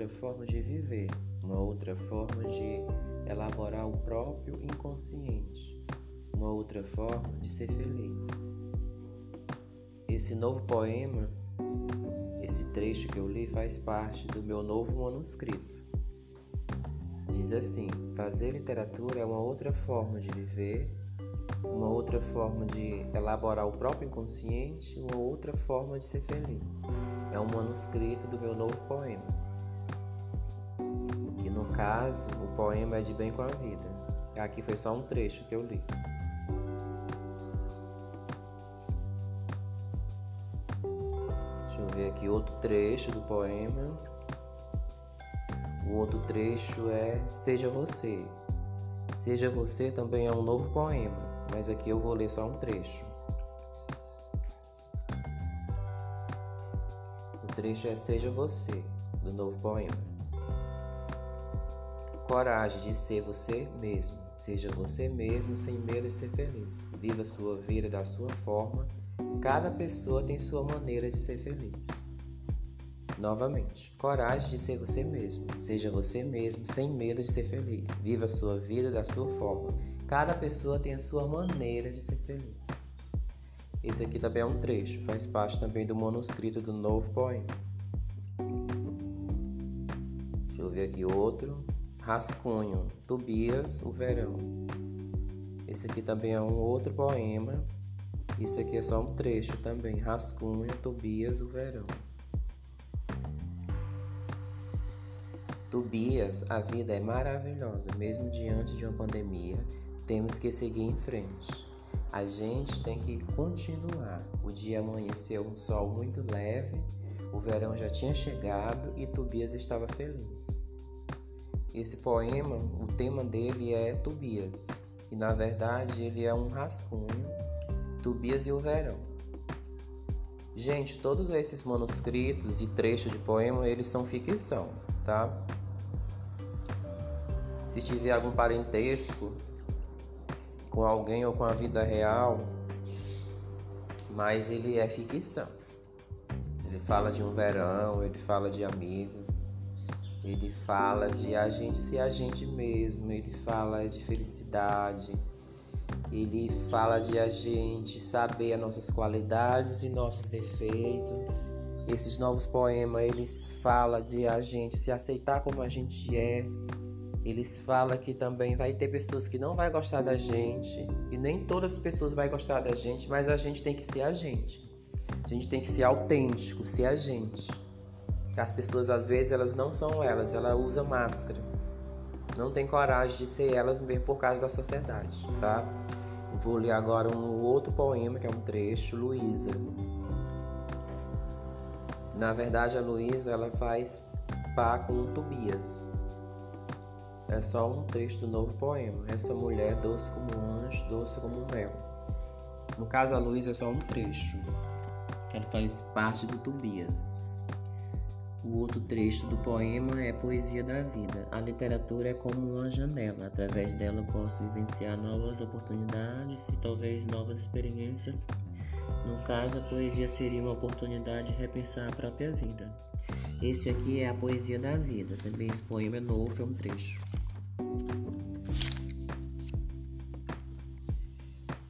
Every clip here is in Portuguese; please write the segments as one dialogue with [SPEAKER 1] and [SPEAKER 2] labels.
[SPEAKER 1] outra forma de viver, uma outra forma de elaborar o próprio inconsciente, uma outra forma de ser feliz. Esse novo poema, esse trecho que eu li, faz parte do meu novo manuscrito. Diz assim: fazer literatura é uma outra forma de viver, uma outra forma de elaborar o próprio inconsciente, uma outra forma de ser feliz. É um manuscrito do meu novo poema. E no caso, o poema é de bem com a vida. Aqui foi só um trecho que eu li. Deixa eu ver aqui outro trecho do poema. O outro trecho é Seja Você. Seja Você também é um novo poema, mas aqui eu vou ler só um trecho. Trecho é Seja Você, do novo poema. Coragem de ser você mesmo. Seja você mesmo sem medo de ser feliz. Viva sua vida da sua forma. Cada pessoa tem sua maneira de ser feliz. Novamente, coragem de ser você mesmo. Seja você mesmo, sem medo de ser feliz. Viva sua vida da sua forma. Cada pessoa tem a sua maneira de ser feliz. Esse aqui também é um trecho, faz parte também do manuscrito do novo poema. Deixa eu ver aqui outro. Rascunho, Tobias, o Verão. Esse aqui também é um outro poema. Isso aqui é só um trecho também. Rascunho, Tobias, o Verão. Tobias, a vida é maravilhosa, mesmo diante de uma pandemia, temos que seguir em frente. A gente tem que continuar. O dia amanheceu um sol muito leve, o verão já tinha chegado e Tobias estava feliz. Esse poema, o tema dele é Tobias, e na verdade ele é um rascunho, Tobias e o verão. Gente, todos esses manuscritos e trechos de poema, eles são ficção, tá? se tiver algum parentesco com alguém ou com a vida real, mas ele é ficção. Ele fala de um verão, ele fala de amigos, ele fala de a gente ser a gente mesmo, ele fala de felicidade, ele fala de a gente saber as nossas qualidades e nossos defeitos. Esses novos poemas, eles falam de a gente se aceitar como a gente é, eles falam que também vai ter pessoas que não vai gostar da gente e nem todas as pessoas vai gostar da gente, mas a gente tem que ser a gente. A gente tem que ser autêntico, ser a gente. As pessoas às vezes elas não são elas, ela usa máscara. Não tem coragem de ser elas mesmo por causa da sociedade, tá? Vou ler agora um outro poema que é um trecho, Luísa. Na verdade, a Luísa ela faz pá com o Tobias é só um trecho do novo poema. Essa mulher doce como um anjo, doce como um mel. No caso, a luz é só um trecho. Ela faz parte do Tobias. O outro trecho do poema é Poesia da Vida. A literatura é como uma janela. Através dela posso vivenciar novas oportunidades e talvez novas experiências. No caso, a poesia seria uma oportunidade de repensar a própria vida. Esse aqui é a poesia da vida. Também esse poema é novo, é um trecho.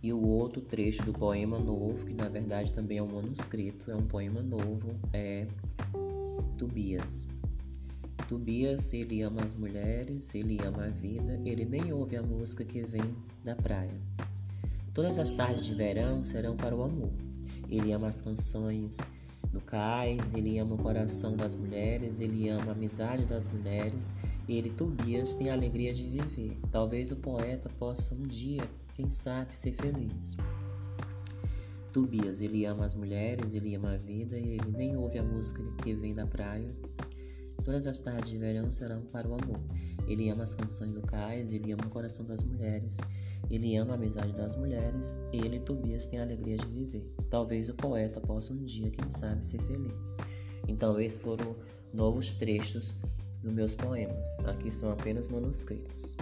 [SPEAKER 1] E o outro trecho do poema novo, que na verdade também é um manuscrito, é um poema novo, é Tobias. Tobias, ele ama as mulheres, ele ama a vida, ele nem ouve a música que vem da praia. Todas as tardes de verão serão para o amor. Ele ama as canções do cais, ele ama o coração das mulheres, ele ama a amizade das mulheres, ele, Tobias, tem a alegria de viver. Talvez o poeta possa um dia, quem sabe, ser feliz. Tobias, ele ama as mulheres, ele ama a vida e ele nem ouve a música que vem da praia. Todas as tardes de verão serão para o amor. Ele ama as canções do cais, ele ama o coração das mulheres, ele ama a amizade das mulheres, ele, Tobias, tem a alegria de viver. Talvez o poeta possa um dia, quem sabe, ser feliz. Então, esses foram novos trechos dos meus poemas. Aqui são apenas manuscritos.